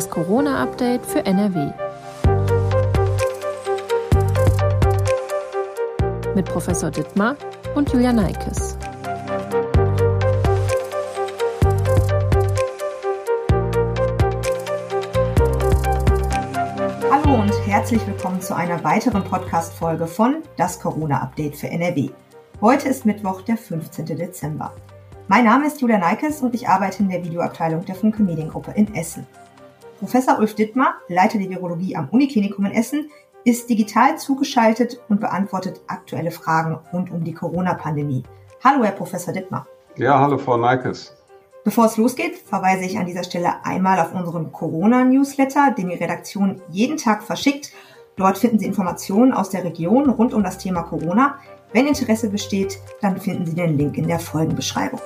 Das Corona-Update für NRW. Mit Professor Dittmar und Julia Neikes. Hallo und herzlich willkommen zu einer weiteren Podcast-Folge von Das Corona-Update für NRW. Heute ist Mittwoch, der 15. Dezember. Mein Name ist Julia Neikes und ich arbeite in der Videoabteilung der Funke Mediengruppe in Essen. Professor Ulf Dittmar, Leiter der Virologie am Uniklinikum in Essen, ist digital zugeschaltet und beantwortet aktuelle Fragen rund um die Corona-Pandemie. Hallo, Herr Professor Dittmar. Ja, hallo, Frau Neikes. Bevor es losgeht, verweise ich an dieser Stelle einmal auf unseren Corona-Newsletter, den die Redaktion jeden Tag verschickt. Dort finden Sie Informationen aus der Region rund um das Thema Corona. Wenn Interesse besteht, dann finden Sie den Link in der Folgenbeschreibung.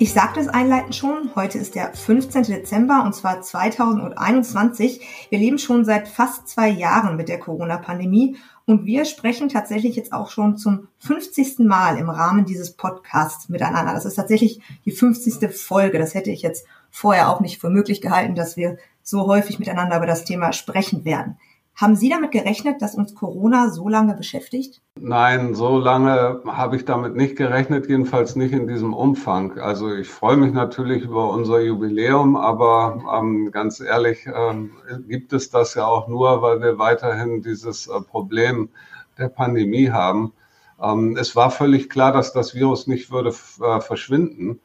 Ich sagte es einleitend schon, heute ist der 15. Dezember und zwar 2021. Wir leben schon seit fast zwei Jahren mit der Corona-Pandemie und wir sprechen tatsächlich jetzt auch schon zum 50. Mal im Rahmen dieses Podcasts miteinander. Das ist tatsächlich die 50. Folge. Das hätte ich jetzt vorher auch nicht für möglich gehalten, dass wir so häufig miteinander über das Thema sprechen werden. Haben Sie damit gerechnet, dass uns Corona so lange beschäftigt? Nein, so lange habe ich damit nicht gerechnet, jedenfalls nicht in diesem Umfang. Also ich freue mich natürlich über unser Jubiläum, aber ähm, ganz ehrlich ähm, gibt es das ja auch nur, weil wir weiterhin dieses äh, Problem der Pandemie haben. Ähm, es war völlig klar, dass das Virus nicht würde äh, verschwinden.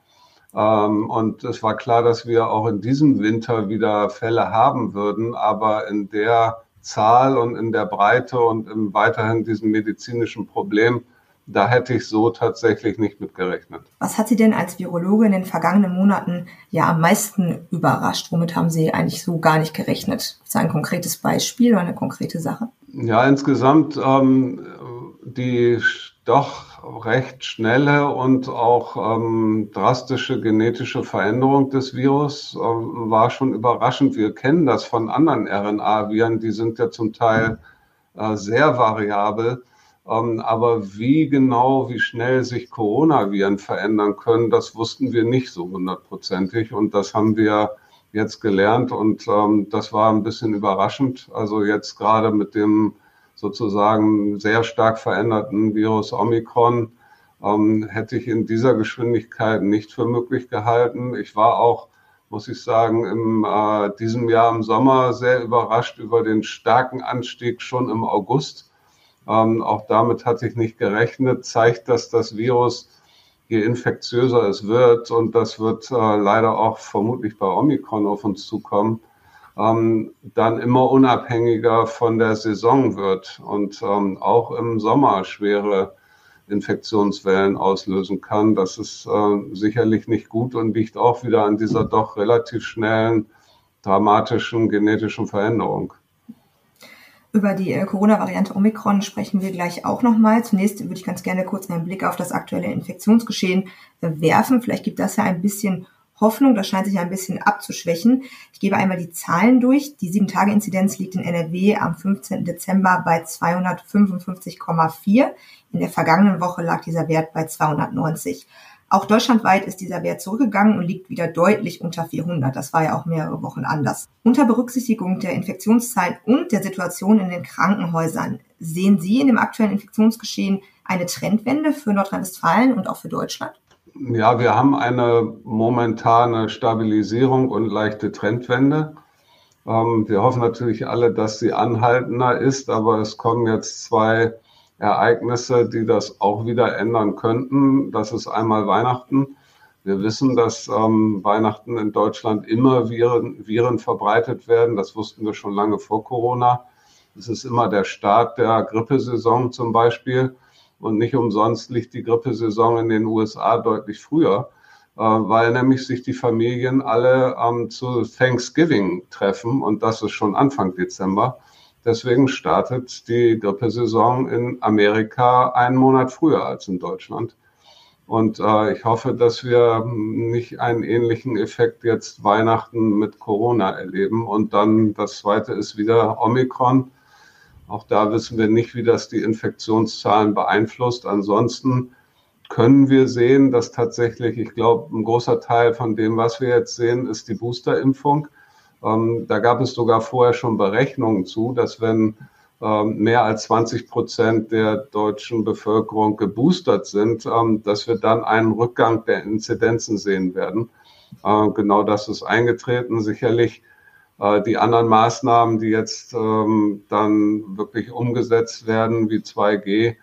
Ähm, und es war klar, dass wir auch in diesem Winter wieder Fälle haben würden, aber in der Zahl und in der Breite und im weiterhin diesem medizinischen Problem, da hätte ich so tatsächlich nicht mit gerechnet. Was hat Sie denn als Virologe in den vergangenen Monaten ja am meisten überrascht? Womit haben Sie eigentlich so gar nicht gerechnet? Ist ein konkretes Beispiel oder eine konkrete Sache? Ja, insgesamt ähm, die doch recht schnelle und auch ähm, drastische genetische Veränderung des Virus äh, war schon überraschend. Wir kennen das von anderen RNA-Viren, die sind ja zum Teil äh, sehr variabel. Ähm, aber wie genau, wie schnell sich Coronaviren verändern können, das wussten wir nicht so hundertprozentig. Und das haben wir jetzt gelernt und ähm, das war ein bisschen überraschend. Also jetzt gerade mit dem sozusagen sehr stark veränderten Virus Omikron ähm, hätte ich in dieser Geschwindigkeit nicht für möglich gehalten. Ich war auch, muss ich sagen, in äh, diesem Jahr im Sommer sehr überrascht über den starken Anstieg schon im August. Ähm, auch damit hatte ich nicht gerechnet. Zeigt, dass das Virus, je infektiöser es wird, und das wird äh, leider auch vermutlich bei Omikron auf uns zukommen, ähm, dann immer unabhängiger von der Saison wird und ähm, auch im Sommer schwere Infektionswellen auslösen kann. Das ist äh, sicherlich nicht gut und liegt auch wieder an dieser doch relativ schnellen, dramatischen genetischen Veränderung. Über die äh, Corona-Variante Omikron sprechen wir gleich auch nochmal. Zunächst würde ich ganz gerne kurz einen Blick auf das aktuelle Infektionsgeschehen äh, werfen. Vielleicht gibt das ja ein bisschen Hoffnung. Das scheint sich ein bisschen abzuschwächen. Ich gebe einmal die Zahlen durch. Die 7-Tage-Inzidenz liegt in NRW am 15. Dezember bei 255,4. In der vergangenen Woche lag dieser Wert bei 290. Auch deutschlandweit ist dieser Wert zurückgegangen und liegt wieder deutlich unter 400. Das war ja auch mehrere Wochen anders. Unter Berücksichtigung der Infektionszahlen und der Situation in den Krankenhäusern sehen Sie in dem aktuellen Infektionsgeschehen eine Trendwende für Nordrhein-Westfalen und auch für Deutschland? Ja, wir haben eine momentane Stabilisierung und leichte Trendwende. Ähm, wir hoffen natürlich alle, dass sie anhaltender ist, aber es kommen jetzt zwei Ereignisse, die das auch wieder ändern könnten. Das ist einmal Weihnachten. Wir wissen, dass ähm, Weihnachten in Deutschland immer Viren, Viren verbreitet werden. Das wussten wir schon lange vor Corona. Es ist immer der Start der Grippesaison zum Beispiel. Und nicht umsonst liegt die Grippesaison in den USA deutlich früher, äh, weil nämlich sich die Familien alle ähm, zu Thanksgiving treffen und das ist schon Anfang Dezember. Deswegen startet die Grippesaison in Amerika einen Monat früher als in Deutschland. Und äh, ich hoffe, dass wir nicht einen ähnlichen Effekt jetzt Weihnachten mit Corona erleben. Und dann das zweite ist wieder Omikron. Auch da wissen wir nicht, wie das die Infektionszahlen beeinflusst. Ansonsten können wir sehen, dass tatsächlich, ich glaube, ein großer Teil von dem, was wir jetzt sehen, ist die Boosterimpfung. Ähm, da gab es sogar vorher schon Berechnungen zu, dass wenn ähm, mehr als 20 Prozent der deutschen Bevölkerung geboostert sind, ähm, dass wir dann einen Rückgang der Inzidenzen sehen werden. Äh, genau das ist eingetreten. Sicherlich die anderen Maßnahmen, die jetzt ähm, dann wirklich umgesetzt werden, wie 2G,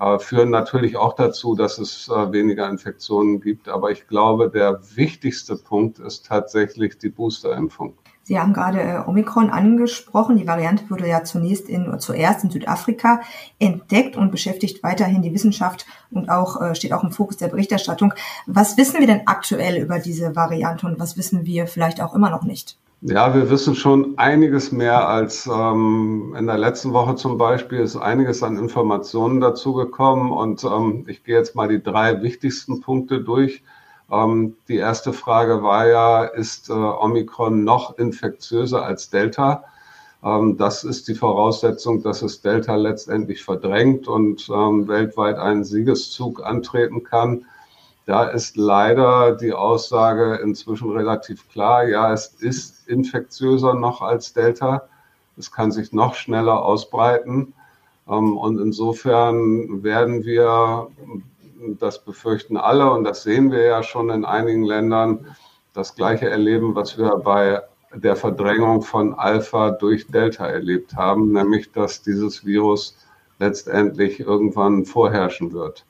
äh, führen natürlich auch dazu, dass es weniger Infektionen gibt. Aber ich glaube, der wichtigste Punkt ist tatsächlich die Boosterimpfung. Sie haben gerade äh, Omikron angesprochen. Die Variante wurde ja zunächst in, zuerst in Südafrika entdeckt und beschäftigt weiterhin die Wissenschaft und auch äh, steht auch im Fokus der Berichterstattung. Was wissen wir denn aktuell über diese Variante und was wissen wir vielleicht auch immer noch nicht? Ja, wir wissen schon einiges mehr als ähm, in der letzten Woche zum Beispiel ist einiges an Informationen dazugekommen und ähm, ich gehe jetzt mal die drei wichtigsten Punkte durch. Ähm, die erste Frage war ja, ist äh, Omikron noch infektiöser als Delta? Ähm, das ist die Voraussetzung, dass es Delta letztendlich verdrängt und ähm, weltweit einen Siegeszug antreten kann. Da ist leider die Aussage inzwischen relativ klar. Ja, es ist infektiöser noch als Delta. Es kann sich noch schneller ausbreiten. Und insofern werden wir das befürchten alle und das sehen wir ja schon in einigen Ländern, das gleiche erleben, was wir bei der Verdrängung von Alpha durch Delta erlebt haben, nämlich dass dieses Virus letztendlich irgendwann vorherrschen wird.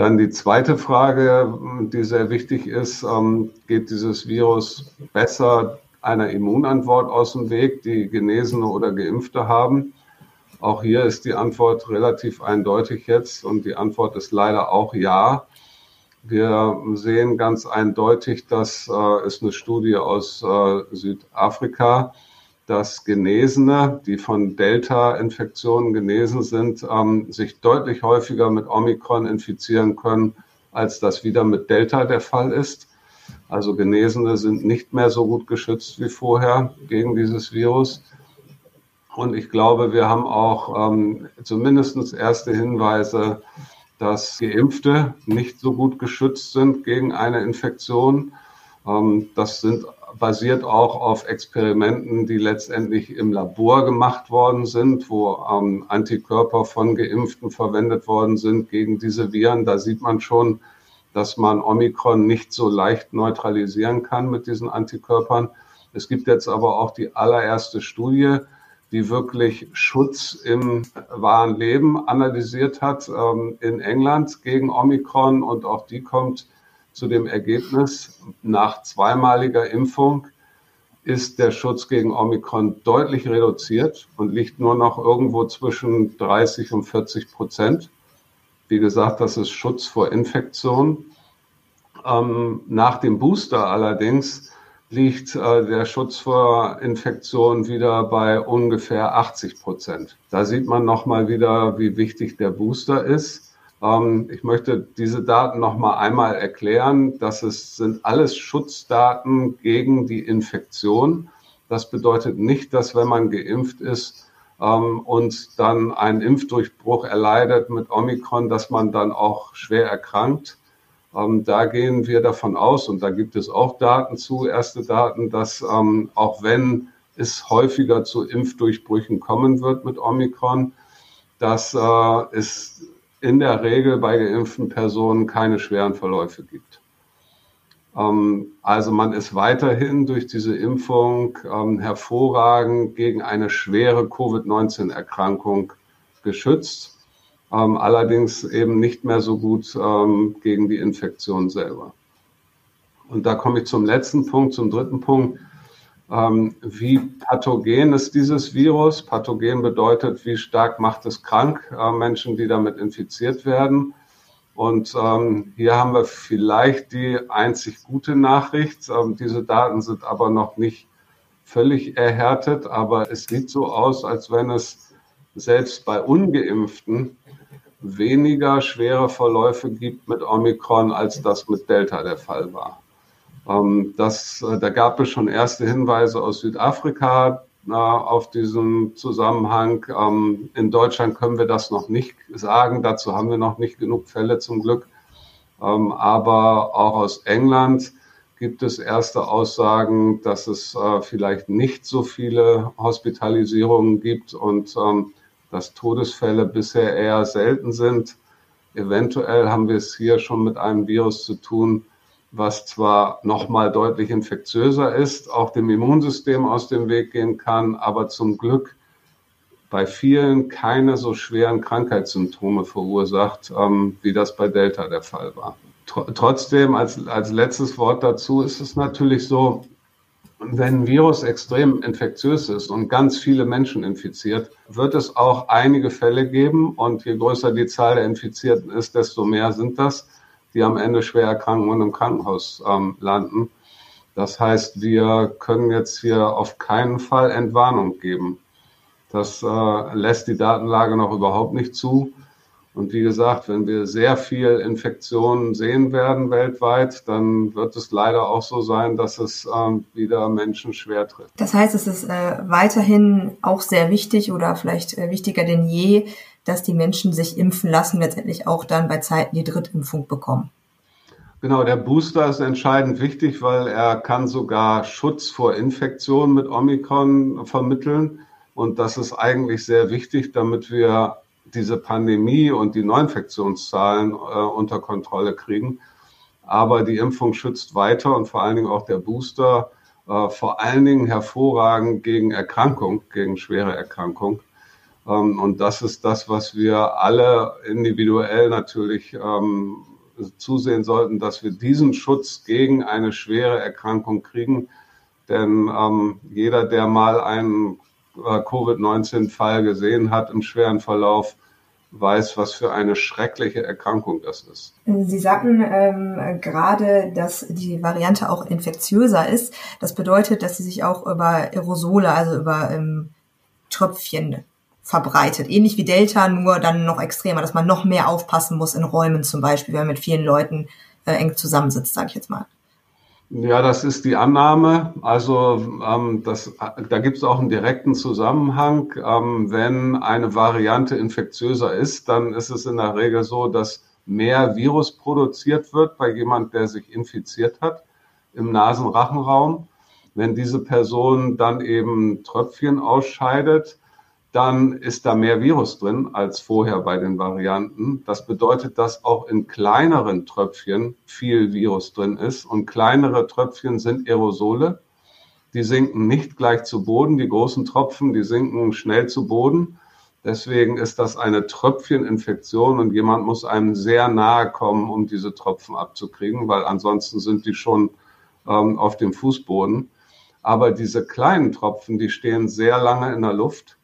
Dann die zweite Frage, die sehr wichtig ist, ähm, geht dieses Virus besser einer Immunantwort aus dem Weg, die Genesene oder Geimpfte haben? Auch hier ist die Antwort relativ eindeutig jetzt und die Antwort ist leider auch ja. Wir sehen ganz eindeutig, das äh, ist eine Studie aus äh, Südafrika, dass Genesene, die von Delta-Infektionen genesen sind, ähm, sich deutlich häufiger mit Omikron infizieren können, als das wieder mit Delta der Fall ist. Also Genesene sind nicht mehr so gut geschützt wie vorher gegen dieses Virus. Und ich glaube, wir haben auch ähm, zumindest erste Hinweise, dass Geimpfte nicht so gut geschützt sind gegen eine Infektion. Ähm, das sind basiert auch auf Experimenten, die letztendlich im Labor gemacht worden sind, wo ähm, Antikörper von Geimpften verwendet worden sind gegen diese Viren. Da sieht man schon, dass man Omikron nicht so leicht neutralisieren kann mit diesen Antikörpern. Es gibt jetzt aber auch die allererste Studie, die wirklich Schutz im wahren Leben analysiert hat ähm, in England gegen Omikron und auch die kommt zu dem Ergebnis, nach zweimaliger Impfung ist der Schutz gegen Omikron deutlich reduziert und liegt nur noch irgendwo zwischen 30 und 40 Prozent. Wie gesagt, das ist Schutz vor Infektion. Ähm, nach dem Booster allerdings liegt äh, der Schutz vor Infektionen wieder bei ungefähr 80 Prozent. Da sieht man nochmal wieder, wie wichtig der Booster ist. Ähm, ich möchte diese Daten nochmal einmal erklären. Das ist, sind alles Schutzdaten gegen die Infektion. Das bedeutet nicht, dass wenn man geimpft ist, ähm, und dann einen Impfdurchbruch erleidet mit Omikron, dass man dann auch schwer erkrankt. Ähm, da gehen wir davon aus, und da gibt es auch Daten zu, erste Daten, dass auch wenn es häufiger zu Impfdurchbrüchen kommen wird mit Omikron, dass äh, es in der Regel bei geimpften Personen keine schweren Verläufe gibt. Ähm, also man ist weiterhin durch diese Impfung ähm, hervorragend gegen eine schwere Covid-19-Erkrankung geschützt ähm, allerdings eben nicht mehr so gut gegen die Infektion selber. Und da komme ich zum letzten Punkt, zum dritten Punkt. Ähm, wie pathogen ist dieses Virus? Pathogen bedeutet, wie stark macht es krank äh, Menschen, die damit infiziert werden. Und ähm, hier haben wir vielleicht die einzig gute Nachricht. Ähm, diese Daten sind aber noch nicht völlig erhärtet, aber es sieht so aus, als wenn es selbst bei ungeimpften weniger schwere Verläufe gibt mit Omikron, als das mit Delta der Fall war. Ähm, das, äh, da gab es schon erste Hinweise aus Südafrika äh, auf diesen Zusammenhang. Ähm, in Deutschland können wir das noch nicht sagen. Dazu haben wir noch nicht genug Fälle zum Glück. Ähm, aber auch aus England gibt es erste Aussagen, dass es äh, vielleicht nicht so viele Hospitalisierungen gibt und dass Todesfälle bisher eher selten sind. Eventuell haben wir es hier schon mit einem Virus zu tun, was zwar nochmal deutlich infektiöser ist, auch dem Immunsystem aus dem Weg gehen kann, aber zum Glück bei vielen keine so schweren Krankheitssymptome verursacht, ähm, wie das bei Delta der Fall war. Tr trotzdem, als, als letztes Wort dazu, ist es natürlich so, wenn ein Virus extrem infektiös ist und ganz viele Menschen infiziert, wird es auch einige Fälle geben. Und je größer die Zahl der Infizierten ist, desto mehr sind das, die am Ende schwer erkranken und im Krankenhaus ähm, landen. Das heißt, wir können jetzt hier auf keinen Fall Entwarnung geben. Das äh, lässt die Datenlage noch überhaupt nicht zu. Und wie gesagt, wenn wir sehr viel Infektionen sehen werden weltweit, dann wird es leider auch so sein, dass es ähm, wieder Menschen schwer trifft. Das heißt, es ist äh, weiterhin auch sehr wichtig oder vielleicht äh, wichtiger denn je, dass die Menschen sich impfen lassen, letztendlich auch dann bei Zeiten die Drittimpfung bekommen. Genau, der Booster ist entscheidend wichtig, weil er kann sogar Schutz vor Infektionen mit Omikron vermitteln. Und das ist eigentlich sehr wichtig, damit wir diese Pandemie und die Neuinfektionszahlen äh, unter Kontrolle kriegen. Aber die Impfung schützt weiter und vor allen Dingen auch der Booster äh, vor allen Dingen hervorragend gegen Erkrankung, gegen schwere Erkrankung. Ähm, und das ist das, was wir alle individuell natürlich ähm, zusehen sollten, dass wir diesen Schutz gegen eine schwere Erkrankung kriegen. Denn ähm, jeder, der mal einen äh, Covid-19-Fall gesehen hat im schweren Verlauf, weiß, was für eine schreckliche Erkrankung das ist. Sie sagten ähm, gerade, dass die Variante auch infektiöser ist. Das bedeutet, dass sie sich auch über Aerosole, also über ähm, Tröpfchen verbreitet. Ähnlich wie Delta, nur dann noch extremer, dass man noch mehr aufpassen muss in Räumen zum Beispiel, wenn man mit vielen Leuten äh, eng zusammensitzt, sage ich jetzt mal. Ja, das ist die Annahme. Also ähm, das, da gibt es auch einen direkten Zusammenhang. Ähm, wenn eine Variante infektiöser ist, dann ist es in der Regel so, dass mehr Virus produziert wird bei jemand, der sich infiziert hat im Nasenrachenraum. Wenn diese Person dann eben Tröpfchen ausscheidet, dann ist da mehr Virus drin als vorher bei den Varianten. Das bedeutet, dass auch in kleineren Tröpfchen viel Virus drin ist. Und kleinere Tröpfchen sind Aerosole. Die sinken nicht gleich zu Boden. Die großen Tropfen, die sinken schnell zu Boden. Deswegen ist das eine Tröpfcheninfektion und jemand muss einem sehr nahe kommen, um diese Tropfen abzukriegen, weil ansonsten sind die schon ähm, auf dem Fußboden. Aber diese kleinen Tropfen, die stehen sehr lange in der Luft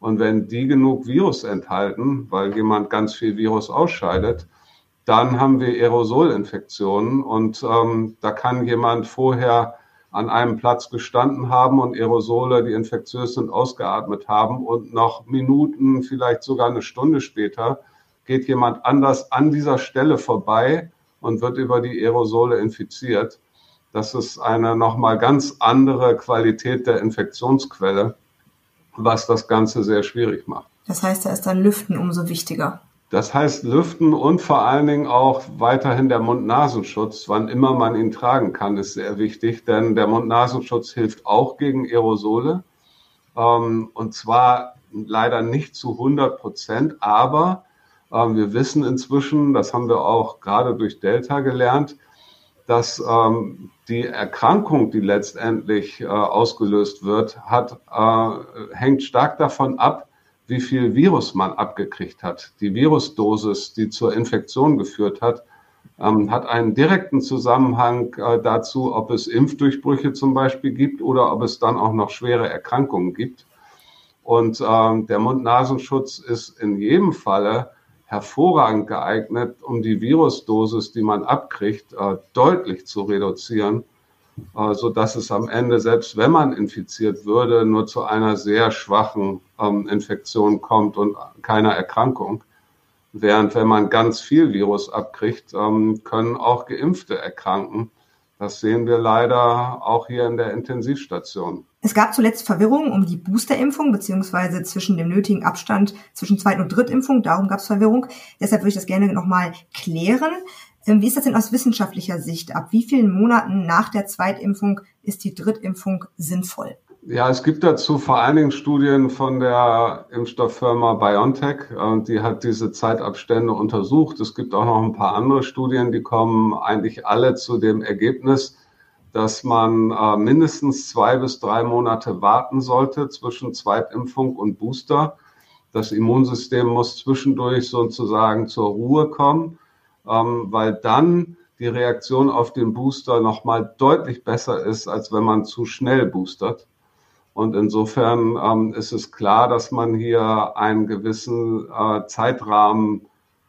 und wenn die genug Virus enthalten, weil jemand ganz viel Virus ausscheidet, dann haben wir Aerosolinfektionen. Und ähm, da kann jemand vorher an einem Platz gestanden haben und Aerosole, die infektiös sind, ausgeatmet haben. Und noch Minuten, vielleicht sogar eine Stunde später geht jemand anders an dieser Stelle vorbei und wird über die Aerosole infiziert. Das ist eine nochmal ganz andere Qualität der Infektionsquelle was das Ganze sehr schwierig macht. Das heißt, da ist dann Lüften umso wichtiger. Das heißt Lüften und vor allen Dingen auch weiterhin der Mund-Nasenschutz, wann immer man ihn tragen kann, ist sehr wichtig, denn der Mund-Nasenschutz hilft auch gegen Aerosole. Ähm, und zwar leider nicht zu 100 Prozent, aber ähm, wir wissen inzwischen, das haben wir auch gerade durch Delta gelernt, dass ähm, die Erkrankung, die letztendlich äh, ausgelöst wird, hat, äh, hängt stark davon ab, wie viel Virus man abgekriegt hat. Die Virusdosis, die zur Infektion geführt hat, ähm, hat einen direkten Zusammenhang äh, dazu, ob es Impfdurchbrüche zum Beispiel gibt oder ob es dann auch noch schwere Erkrankungen gibt. Und ähm, der Mund-Nasenschutz ist in jedem Falle hervorragend geeignet, um die Virusdosis, die man abkriegt, äh, deutlich zu reduzieren, äh, so dass es am Ende, selbst wenn man infiziert würde, nur zu einer sehr schwachen ähm, Infektion kommt und keiner Erkrankung. Während wenn man ganz viel Virus abkriegt, ähm, können auch Geimpfte erkranken. Das sehen wir leider auch hier in der Intensivstation. Es gab zuletzt Verwirrung um die Boosterimpfung beziehungsweise zwischen dem nötigen Abstand zwischen Zweit- und Drittimpfung. Darum gab es Verwirrung. Deshalb würde ich das gerne nochmal klären. Ähm, wie ist das denn aus wissenschaftlicher Sicht? Ab wie vielen Monaten nach der Zweitimpfung ist die Drittimpfung sinnvoll? Ja, es gibt dazu vor allen Dingen Studien von der Impfstofffirma BioNTech und die hat diese Zeitabstände untersucht. Es gibt auch noch ein paar andere Studien, die kommen eigentlich alle zu dem Ergebnis, dass man äh, mindestens zwei bis drei Monate warten sollte zwischen Zweitimpfung und Booster. Das Immunsystem muss zwischendurch sozusagen zur Ruhe kommen, ähm, weil dann die Reaktion auf den Booster nochmal deutlich besser ist, als wenn man zu schnell boostert. Und insofern ähm, ist es klar, dass man hier einen gewissen äh, Zeitrahmen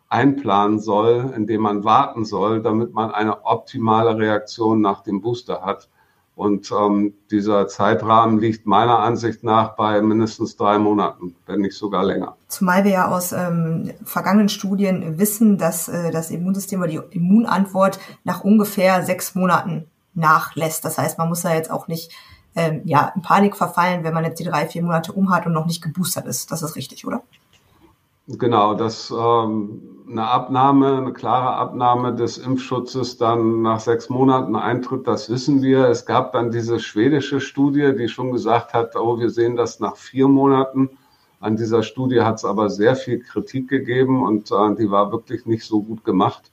einplanen soll, indem man warten soll, damit man eine optimale Reaktion nach dem Booster hat. Und ähm, dieser Zeitrahmen liegt meiner Ansicht nach bei mindestens drei Monaten, wenn nicht sogar länger. Zumal wir ja aus ähm, vergangenen Studien wissen, dass äh, das Immunsystem oder die Immunantwort nach ungefähr sechs Monaten nachlässt. Das heißt, man muss da jetzt auch nicht ähm, ja, in Panik verfallen, wenn man jetzt die drei, vier Monate um hat und noch nicht geboostert ist. Das ist richtig, oder? Genau, dass ähm, eine Abnahme, eine klare Abnahme des Impfschutzes dann nach sechs Monaten eintritt, das wissen wir. Es gab dann diese schwedische Studie, die schon gesagt hat, oh, wir sehen das nach vier Monaten. An dieser Studie hat es aber sehr viel Kritik gegeben und äh, die war wirklich nicht so gut gemacht.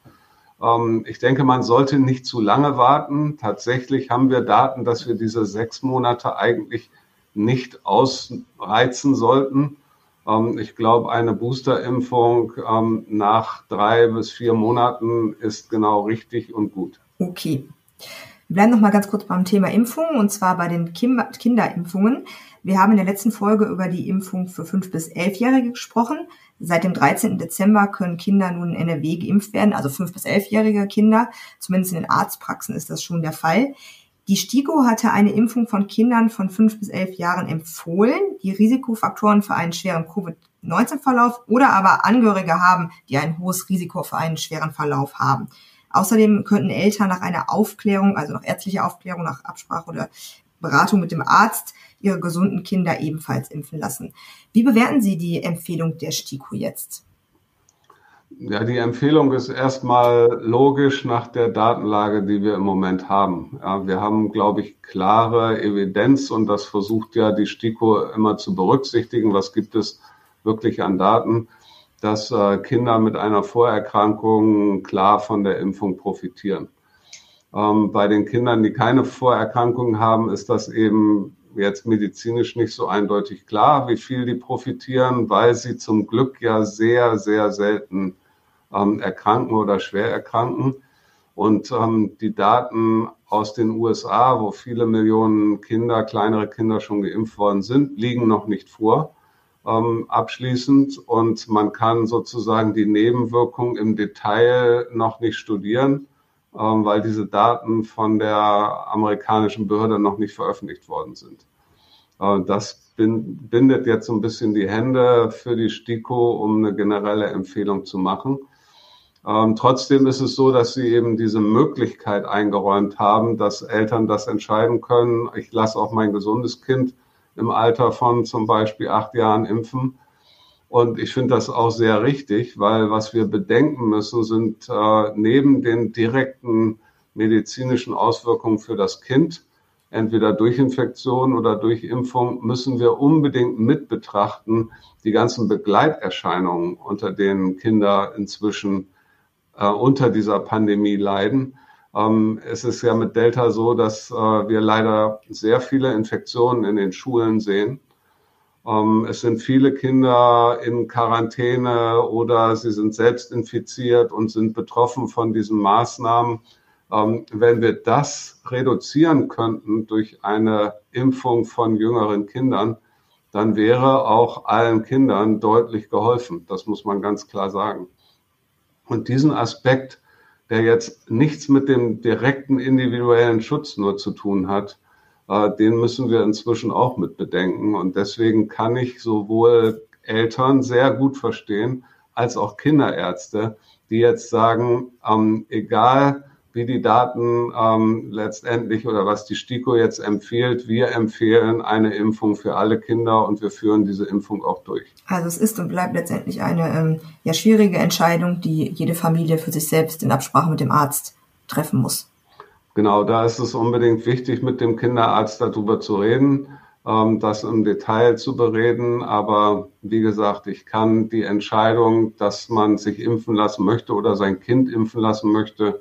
Ähm, ich denke, man sollte nicht zu lange warten. Tatsächlich haben wir Daten, dass wir diese sechs Monate eigentlich nicht ausreizen sollten ähm, ich glaube, eine Boosterimpfung ähm, nach drei bis vier Monaten ist genau richtig und gut. Okay. Wir bleiben noch mal ganz kurz beim Thema Impfung und zwar bei den Kim Kinderimpfungen. Wir haben in der letzten Folge über die Impfung für 5- bis 11-Jährige gesprochen. Seit dem 13. Dezember können Kinder nun in NRW geimpft werden, also 5- bis 11-jährige Kinder. Zumindest in den Arztpraxen ist das schon der Fall. Die STIKO hatte eine Impfung von Kindern von fünf bis elf Jahren empfohlen, die Risikofaktoren für einen schweren Covid-19-Verlauf oder aber Angehörige haben, die ein hohes Risiko für einen schweren Verlauf haben. Außerdem könnten Eltern nach einer Aufklärung, also nach ärztlicher Aufklärung, nach Absprache oder Beratung mit dem Arzt ihre gesunden Kinder ebenfalls impfen lassen. Wie bewerten Sie die Empfehlung der STIKO jetzt? Ja, die Empfehlung ist erstmal logisch nach der Datenlage, die wir im Moment haben. Ja, wir haben, glaube ich, klare Evidenz und das versucht ja die STIKO immer zu berücksichtigen. Was gibt es wirklich an Daten, dass äh, Kinder mit einer Vorerkrankung klar von der Impfung profitieren. Ähm, bei den Kindern, die keine Vorerkrankungen haben, ist das eben jetzt medizinisch nicht so eindeutig klar, wie viel die profitieren, weil sie zum Glück ja sehr, sehr selten ähm, erkranken oder schwer erkranken. Und ähm, die Daten aus den USA, wo viele Millionen Kinder, kleinere Kinder schon geimpft worden sind, liegen noch nicht vor ähm, abschließend. Und man kann sozusagen die Nebenwirkungen im Detail noch nicht studieren, ähm, weil diese Daten von der amerikanischen Behörde noch nicht veröffentlicht worden sind. Äh, das bindet jetzt so ein bisschen die Hände für die STIKO, um eine generelle Empfehlung zu machen. Ähm, trotzdem ist es so, dass sie eben diese Möglichkeit eingeräumt haben, dass Eltern das entscheiden können. Ich lasse auch mein gesundes Kind im Alter von zum Beispiel acht Jahren impfen. Und ich finde das auch sehr richtig, weil was wir bedenken müssen, sind äh, neben den direkten medizinischen Auswirkungen für das Kind, entweder durch Infektion oder durch Impfung, müssen wir unbedingt mit betrachten die ganzen Begleiterscheinungen, unter denen Kinder inzwischen äh, unter dieser Pandemie leiden. Ähm, es ist ja mit Delta so, dass äh, wir leider sehr viele Infektionen in den Schulen sehen. Ähm, es sind viele Kinder in Quarantäne oder sie sind selbst infiziert und sind betroffen von diesen Maßnahmen. Ähm, wenn wir das reduzieren könnten durch eine Impfung von jüngeren Kindern, dann wäre auch allen Kindern deutlich geholfen. Das muss man ganz klar sagen. Und diesen Aspekt, der jetzt nichts mit dem direkten individuellen Schutz nur zu tun hat, äh, den müssen wir inzwischen auch mit bedenken. Und deswegen kann ich sowohl Eltern sehr gut verstehen, als auch Kinderärzte, die jetzt sagen, ähm, egal wie die Daten ähm, letztendlich oder was die STIKO jetzt empfiehlt. Wir empfehlen eine Impfung für alle Kinder und wir führen diese Impfung auch durch. Also es ist und bleibt letztendlich eine ähm, ja, schwierige Entscheidung, die jede Familie für sich selbst in Absprache mit dem Arzt treffen muss. Genau, da ist es unbedingt wichtig, mit dem Kinderarzt darüber zu reden, ähm, das im Detail zu bereden. Aber wie gesagt, ich kann die Entscheidung, dass man sich impfen lassen möchte oder sein Kind impfen lassen möchte,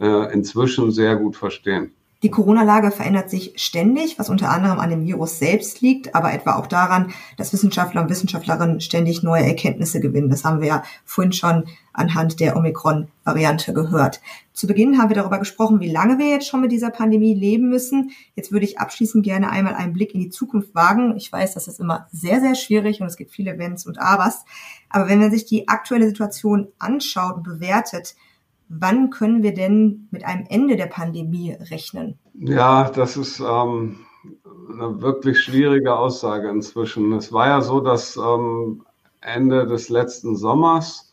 äh, inzwischen sehr gut verstehen. Die Corona-Lage verändert sich ständig, was unter anderem an dem Virus selbst liegt, aber etwa auch daran, dass Wissenschaftler und Wissenschaftlerinnen ständig neue Erkenntnisse gewinnen. Das haben wir ja vorhin schon anhand der Omikron-Variante gehört. Zu Beginn haben wir darüber gesprochen, wie lange wir jetzt schon mit dieser Pandemie leben müssen. Jetzt würde ich abschließend gerne einmal einen Blick in die Zukunft wagen. Ich weiß, das ist immer sehr, sehr schwierig und es gibt viele Wenns und Abers. Aber wenn man sich die aktuelle Situation anschaut und bewertet, Wann können wir denn mit einem Ende der Pandemie rechnen? Ja, das ist ähm, eine wirklich schwierige Aussage inzwischen. Es war ja so, dass ähm, Ende des letzten Sommers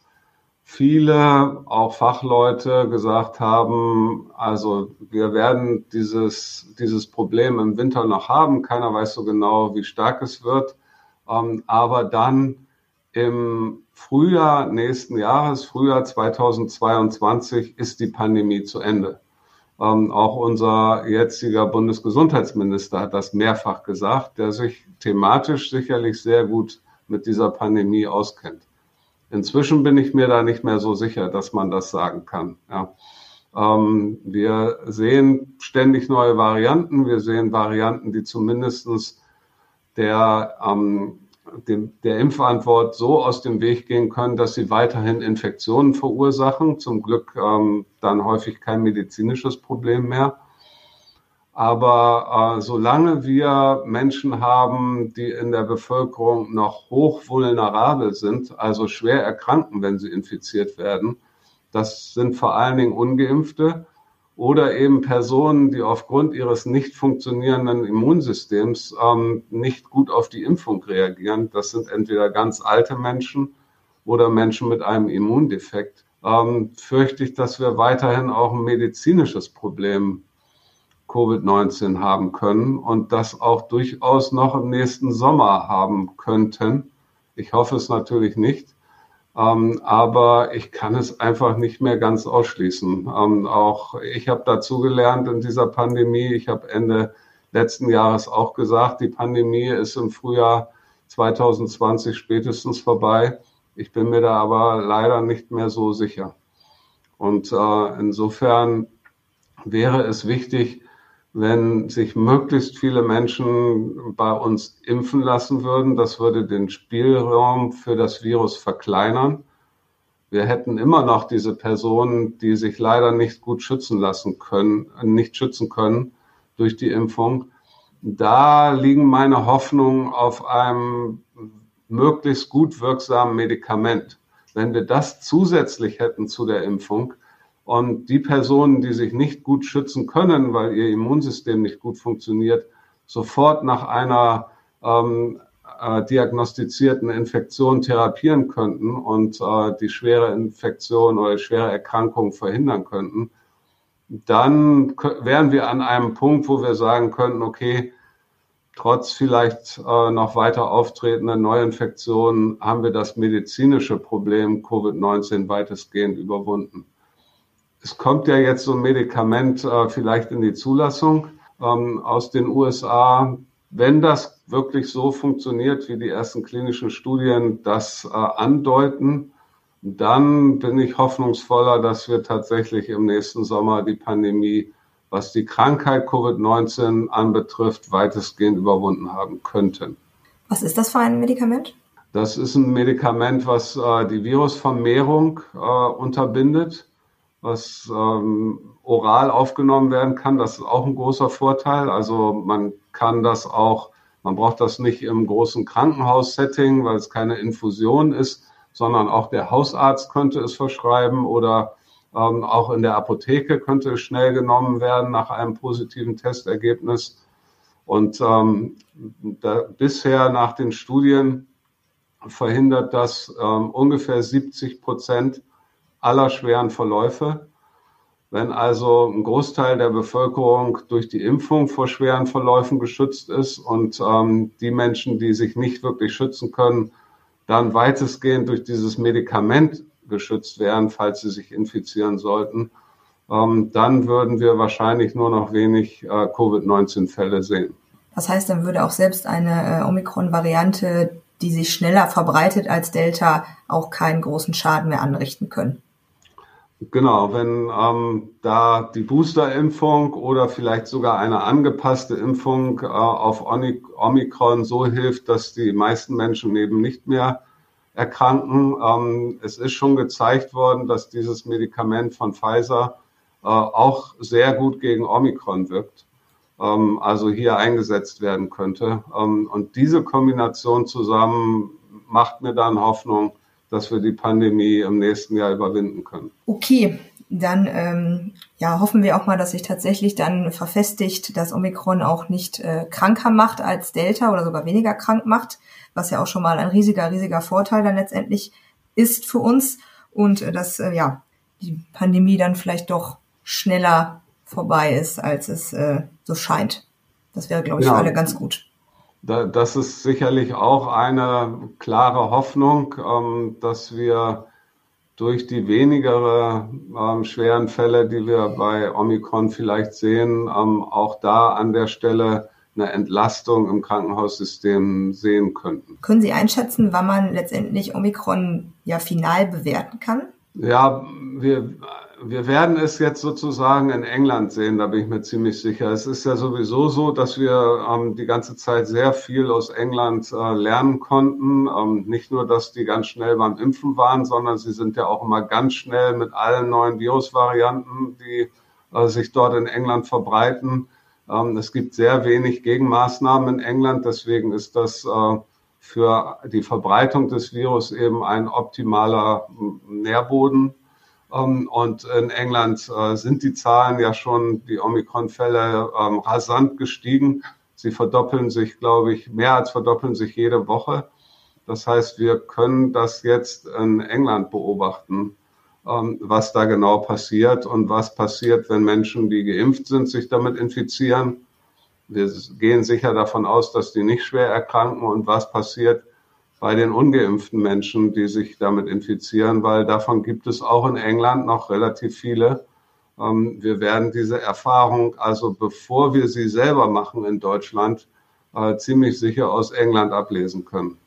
viele, auch Fachleute, gesagt haben, also wir werden dieses, dieses Problem im Winter noch haben. Keiner weiß so genau, wie stark es wird. Ähm, aber dann im Frühjahr nächsten Jahres, Frühjahr 2022, ist die Pandemie zu Ende. Ähm, auch unser jetziger Bundesgesundheitsminister hat das mehrfach gesagt, der sich thematisch sicherlich sehr gut mit dieser Pandemie auskennt. Inzwischen bin ich mir da nicht mehr so sicher, dass man das sagen kann. Ja. Ähm, wir sehen ständig neue Varianten. Wir sehen Varianten, die zumindestens der ähm, dem, der Impfantwort so aus dem Weg gehen können, dass sie weiterhin Infektionen verursachen. Zum Glück ähm, dann häufig kein medizinisches Problem mehr. Aber äh, solange wir Menschen haben, die in der Bevölkerung noch hoch vulnerabel sind, also schwer erkranken, wenn sie infiziert werden, das sind vor allen Dingen ungeimpfte, oder eben Personen, die aufgrund ihres nicht funktionierenden Immunsystems ähm, nicht gut auf die Impfung reagieren. Das sind entweder ganz alte Menschen oder Menschen mit einem Immundefekt. Ähm, fürchte ich, dass wir weiterhin auch ein medizinisches Problem Covid-19 haben können und das auch durchaus noch im nächsten Sommer haben könnten. Ich hoffe es natürlich nicht. Ähm, aber ich kann es einfach nicht mehr ganz ausschließen. Ähm, auch ich habe dazu gelernt in dieser Pandemie. Ich habe Ende letzten Jahres auch gesagt, die Pandemie ist im Frühjahr 2020 spätestens vorbei. Ich bin mir da aber leider nicht mehr so sicher. Und äh, insofern wäre es wichtig, wenn sich möglichst viele Menschen bei uns impfen lassen würden. Das würde den Spielraum für das Virus verkleinern. Wir hätten immer noch diese Personen, die sich leider nicht gut schützen lassen können, nicht schützen können durch die Impfung. Da liegen meine Hoffnungen auf einem möglichst gut wirksamen Medikament. Wenn wir das zusätzlich hätten zu der Impfung, und die Personen, die sich nicht gut schützen können, weil ihr Immunsystem nicht gut funktioniert, sofort nach einer ähm, äh, diagnostizierten Infektion therapieren könnten und äh, die schwere Infektion oder schwere Erkrankung verhindern könnten, dann wären wir an einem Punkt, wo wir sagen könnten, okay, trotz vielleicht äh, noch weiter auftretender Neuinfektionen haben wir das medizinische Problem Covid-19 weitestgehend überwunden es kommt ja jetzt so ein Medikament äh, vielleicht in die Zulassung ähm, aus den USA. Wenn das wirklich so funktioniert, wie die ersten klinischen Studien das äh, andeuten, dann bin ich hoffnungsvoller, dass wir tatsächlich im nächsten Sommer die Pandemie, was die Krankheit Covid-19 anbetrifft, weitestgehend überwunden haben könnten. Was ist das für ein Medikament? Das ist ein Medikament, was äh, die Virusvermehrung äh, unterbindet was ähm, oral aufgenommen werden kann. Das ist auch ein großer Vorteil. Also man kann das auch, man braucht das nicht im großen Krankenhaussetting, weil es keine Infusion ist, sondern auch der Hausarzt könnte es verschreiben oder ähm, auch in der Apotheke könnte es schnell genommen werden nach einem positiven Testergebnis. Und ähm, da, bisher nach den Studien verhindert das ähm, ungefähr 70 Prozent aller schweren Verläufe. Wenn also ein Großteil der Bevölkerung durch die Impfung vor schweren Verläufen geschützt ist und ähm, die Menschen, die sich nicht wirklich schützen können, dann weitestgehend durch dieses Medikament geschützt werden, falls sie sich infizieren sollten, ähm, dann würden wir wahrscheinlich nur noch wenig äh, Covid-19-Fälle sehen. Das heißt, dann würde auch selbst eine äh, Omikron-Variante, die sich schneller verbreitet als Delta, auch keinen großen Schaden mehr anrichten können. Genau, wenn ähm, da die Boosterimpfung oder vielleicht sogar eine angepasste Impfung äh, auf Omikron so hilft, dass die meisten Menschen eben nicht mehr erkranken. Ähm, es ist schon gezeigt worden, dass dieses Medikament von Pfizer äh, auch sehr gut gegen Omikron wirkt, ähm, also hier eingesetzt werden könnte. Ähm, und diese Kombination zusammen macht mir dann Hoffnung, dass wir die Pandemie im nächsten Jahr überwinden können. Okay, dann ähm, ja, hoffen wir auch mal, dass sich tatsächlich dann verfestigt, dass Omikron auch nicht äh, kranker macht als Delta oder sogar weniger krank macht, was ja auch schon mal ein riesiger, riesiger Vorteil dann letztendlich ist für uns und äh, dass äh, ja die Pandemie dann vielleicht doch schneller vorbei ist, als es äh, so scheint. Das wäre, glaube ich, ja. für alle ganz gut das ist sicherlich auch eine klare Hoffnung, ähm, dass wir durch die wenigere ähm, schweren Fälle, die wir bei Omikron vielleicht sehen, ähm, auch da an der Stelle eine Entlastung im Krankenhaussystem sehen könnten. Können Sie einschätzen, wann man letztendlich Omikron ja final bewerten kann? Ja, wir wir werden es jetzt sozusagen in England sehen, da bin ich mir ziemlich sicher. Es ist ja sowieso so, dass wir ähm, die ganze Zeit sehr viel aus England äh, lernen konnten. Ähm, nicht nur, dass die ganz schnell beim Impfen waren, sondern sie sind ja auch immer ganz schnell mit allen neuen Virusvarianten, die äh, sich dort in England verbreiten. Ähm, es gibt sehr wenig Gegenmaßnahmen in England, deswegen ist das äh, für die Verbreitung des Virus eben ein optimaler Nährboden. Ähm, und in England äh, sind die Zahlen ja schon, die Omikron-Fälle, ähm, rasant gestiegen. Sie verdoppeln sich, glaube ich, mehr als verdoppeln sich jede Woche. Das heißt, wir können das jetzt in England beobachten, ähm, was da genau passiert und was passiert, wenn Menschen, die geimpft sind, sich damit infizieren. Wir gehen sicher davon aus, dass die nicht schwer erkranken und was passiert, bei den ungeimpften Menschen, die sich damit infizieren, weil davon gibt es auch in England noch relativ viele. Ähm, wir werden diese Erfahrung, also bevor wir sie selber machen in Deutschland, äh, ziemlich sicher aus England ablesen können.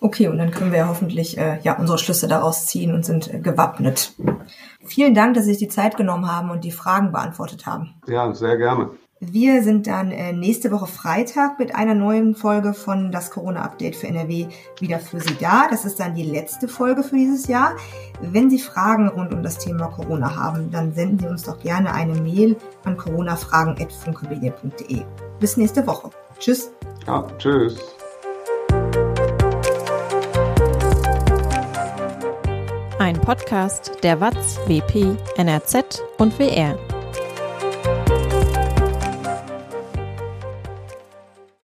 Okay, und dann können wir hoffentlich äh, ja unsere Schlüsse daraus ziehen und sind äh, gewappnet. Vielen Dank, dass Sie sich die Zeit genommen haben und die Fragen beantwortet haben. Ja, sehr gerne. Wir sind dann äh, nächste Woche Freitag mit einer neuen Folge von das Corona-Update für NRW wieder für Sie da. Das ist dann die letzte Folge für dieses Jahr. Wenn Sie Fragen rund um das Thema Corona haben, dann senden Sie uns doch gerne eine Mail an coronafragen.funkemedia.de. Bis nächste Woche. Tschüss. Ja, tschüss. Ein Podcast der WAZ, WP, NRZ und WR.